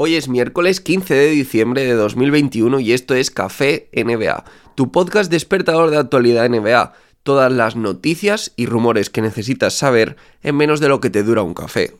Hoy es miércoles 15 de diciembre de 2021 y esto es Café NBA, tu podcast despertador de actualidad NBA. Todas las noticias y rumores que necesitas saber en menos de lo que te dura un café.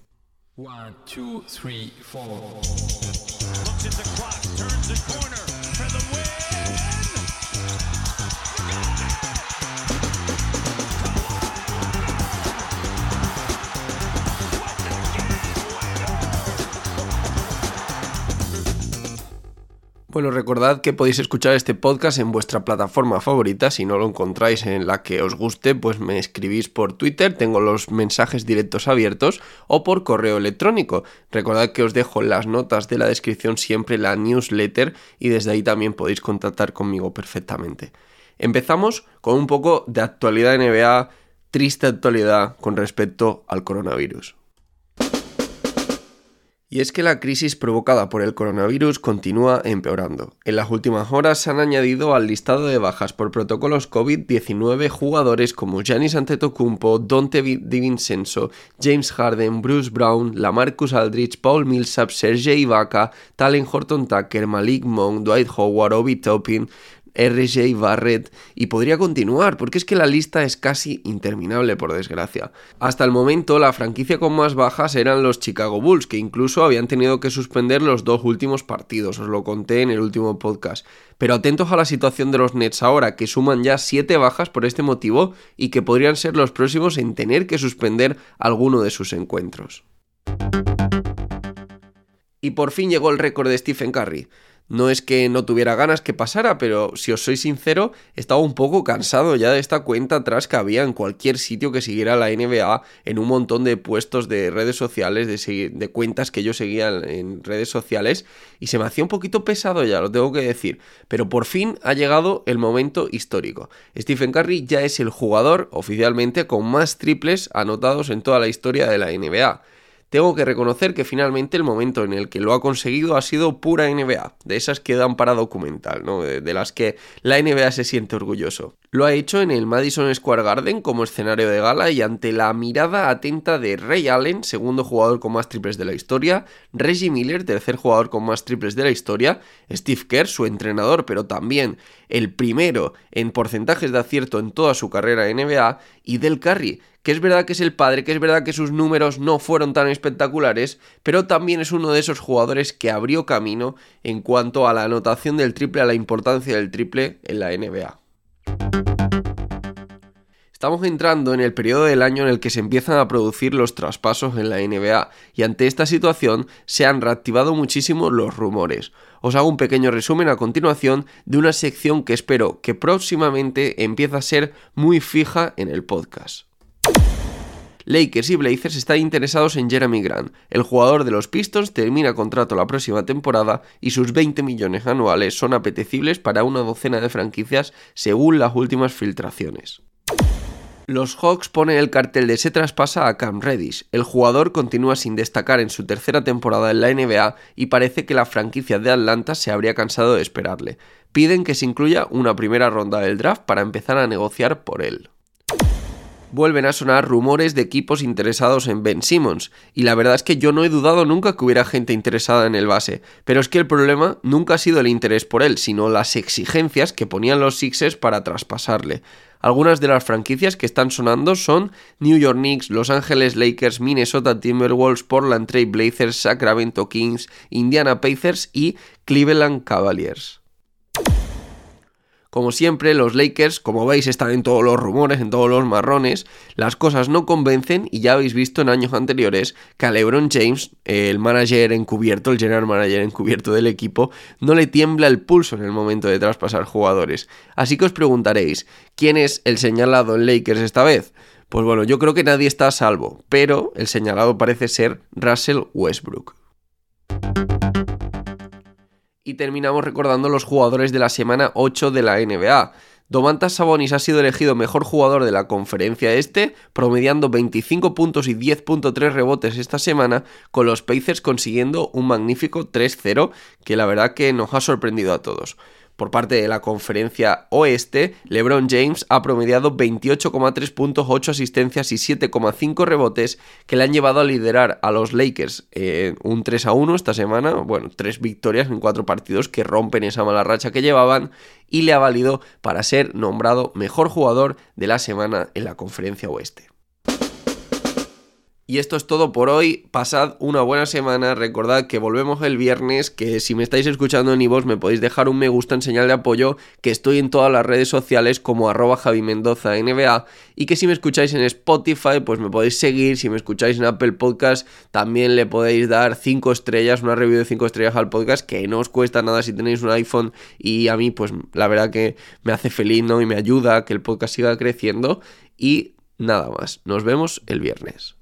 Bueno, recordad que podéis escuchar este podcast en vuestra plataforma favorita. Si no lo encontráis en la que os guste, pues me escribís por Twitter, tengo los mensajes directos abiertos, o por correo electrónico. Recordad que os dejo en las notas de la descripción siempre la newsletter y desde ahí también podéis contactar conmigo perfectamente. Empezamos con un poco de actualidad NBA, triste actualidad con respecto al coronavirus. Y es que la crisis provocada por el coronavirus continúa empeorando. En las últimas horas se han añadido al listado de bajas por protocolos COVID-19 jugadores como Giannis Antetokounmpo, Dante DiVincenzo, James Harden, Bruce Brown, Lamarcus Aldridge, Paul Millsap, Sergei Ibaka, Talen Horton Tucker, Malik Monk, Dwight Howard, Obi Toppin, RJ Barrett y podría continuar porque es que la lista es casi interminable por desgracia. Hasta el momento la franquicia con más bajas eran los Chicago Bulls que incluso habían tenido que suspender los dos últimos partidos, os lo conté en el último podcast. Pero atentos a la situación de los Nets ahora que suman ya 7 bajas por este motivo y que podrían ser los próximos en tener que suspender alguno de sus encuentros. Y por fin llegó el récord de Stephen Curry. No es que no tuviera ganas que pasara, pero si os soy sincero, estaba un poco cansado ya de esta cuenta atrás que había en cualquier sitio que siguiera la NBA, en un montón de puestos de redes sociales, de, de cuentas que yo seguía en redes sociales, y se me hacía un poquito pesado ya, lo tengo que decir. Pero por fin ha llegado el momento histórico. Stephen Curry ya es el jugador oficialmente con más triples anotados en toda la historia de la NBA tengo que reconocer que finalmente el momento en el que lo ha conseguido ha sido pura NBA, de esas que dan para documental, ¿no? de, las que la NBA se siente orgulloso. Lo ha hecho en el Madison Square Garden como escenario de gala y ante la mirada atenta de Ray Allen, segundo jugador con más triples de la historia, Reggie Miller, tercer jugador con más triples de la historia, Steve Kerr, su entrenador, pero también el primero en porcentajes de acierto en toda su carrera en NBA, y Del Curry, que es verdad que es el padre, que es verdad que sus números no fueron tan espectaculares, pero también es uno de esos jugadores que abrió camino en cuanto a la anotación del triple, a la importancia del triple en la NBA. Estamos entrando en el periodo del año en el que se empiezan a producir los traspasos en la NBA y ante esta situación se han reactivado muchísimo los rumores. Os hago un pequeño resumen a continuación de una sección que espero que próximamente empiece a ser muy fija en el podcast. Lakers y Blazers están interesados en Jeremy Grant. El jugador de los Pistons termina contrato la próxima temporada y sus 20 millones anuales son apetecibles para una docena de franquicias según las últimas filtraciones. Los Hawks ponen el cartel de se traspasa a Cam Reddish. El jugador continúa sin destacar en su tercera temporada en la NBA y parece que la franquicia de Atlanta se habría cansado de esperarle. Piden que se incluya una primera ronda del draft para empezar a negociar por él vuelven a sonar rumores de equipos interesados en Ben Simmons, y la verdad es que yo no he dudado nunca que hubiera gente interesada en el base, pero es que el problema nunca ha sido el interés por él, sino las exigencias que ponían los Sixers para traspasarle. Algunas de las franquicias que están sonando son New York Knicks, Los Angeles Lakers, Minnesota Timberwolves, Portland Trail Blazers, Sacramento Kings, Indiana Pacers y Cleveland Cavaliers. Como siempre, los Lakers, como veis, están en todos los rumores, en todos los marrones, las cosas no convencen y ya habéis visto en años anteriores que a LeBron James, el manager encubierto, el general manager encubierto del equipo, no le tiembla el pulso en el momento de traspasar jugadores. Así que os preguntaréis, ¿quién es el señalado en Lakers esta vez? Pues bueno, yo creo que nadie está a salvo, pero el señalado parece ser Russell Westbrook y terminamos recordando los jugadores de la semana 8 de la NBA. Domantas Sabonis ha sido elegido mejor jugador de la conferencia este, promediando 25 puntos y 10.3 rebotes esta semana, con los Pacers consiguiendo un magnífico 3-0 que la verdad que nos ha sorprendido a todos. Por parte de la conferencia oeste, LeBron James ha promediado 28,3 puntos, 8 asistencias y 7,5 rebotes que le han llevado a liderar a los Lakers en un 3 a 1 esta semana, bueno, tres victorias en cuatro partidos que rompen esa mala racha que llevaban y le ha valido para ser nombrado mejor jugador de la semana en la conferencia oeste. Y esto es todo por hoy. Pasad una buena semana. Recordad que volvemos el viernes. Que si me estáis escuchando en iVoox me podéis dejar un me gusta en señal de apoyo. Que estoy en todas las redes sociales como arroba Javi Mendoza NBA. Y que si me escucháis en Spotify, pues me podéis seguir. Si me escucháis en Apple Podcast, también le podéis dar 5 estrellas, una review de 5 estrellas al podcast. Que no os cuesta nada si tenéis un iPhone. Y a mí, pues la verdad que me hace feliz, ¿no? Y me ayuda a que el podcast siga creciendo. Y nada más. Nos vemos el viernes.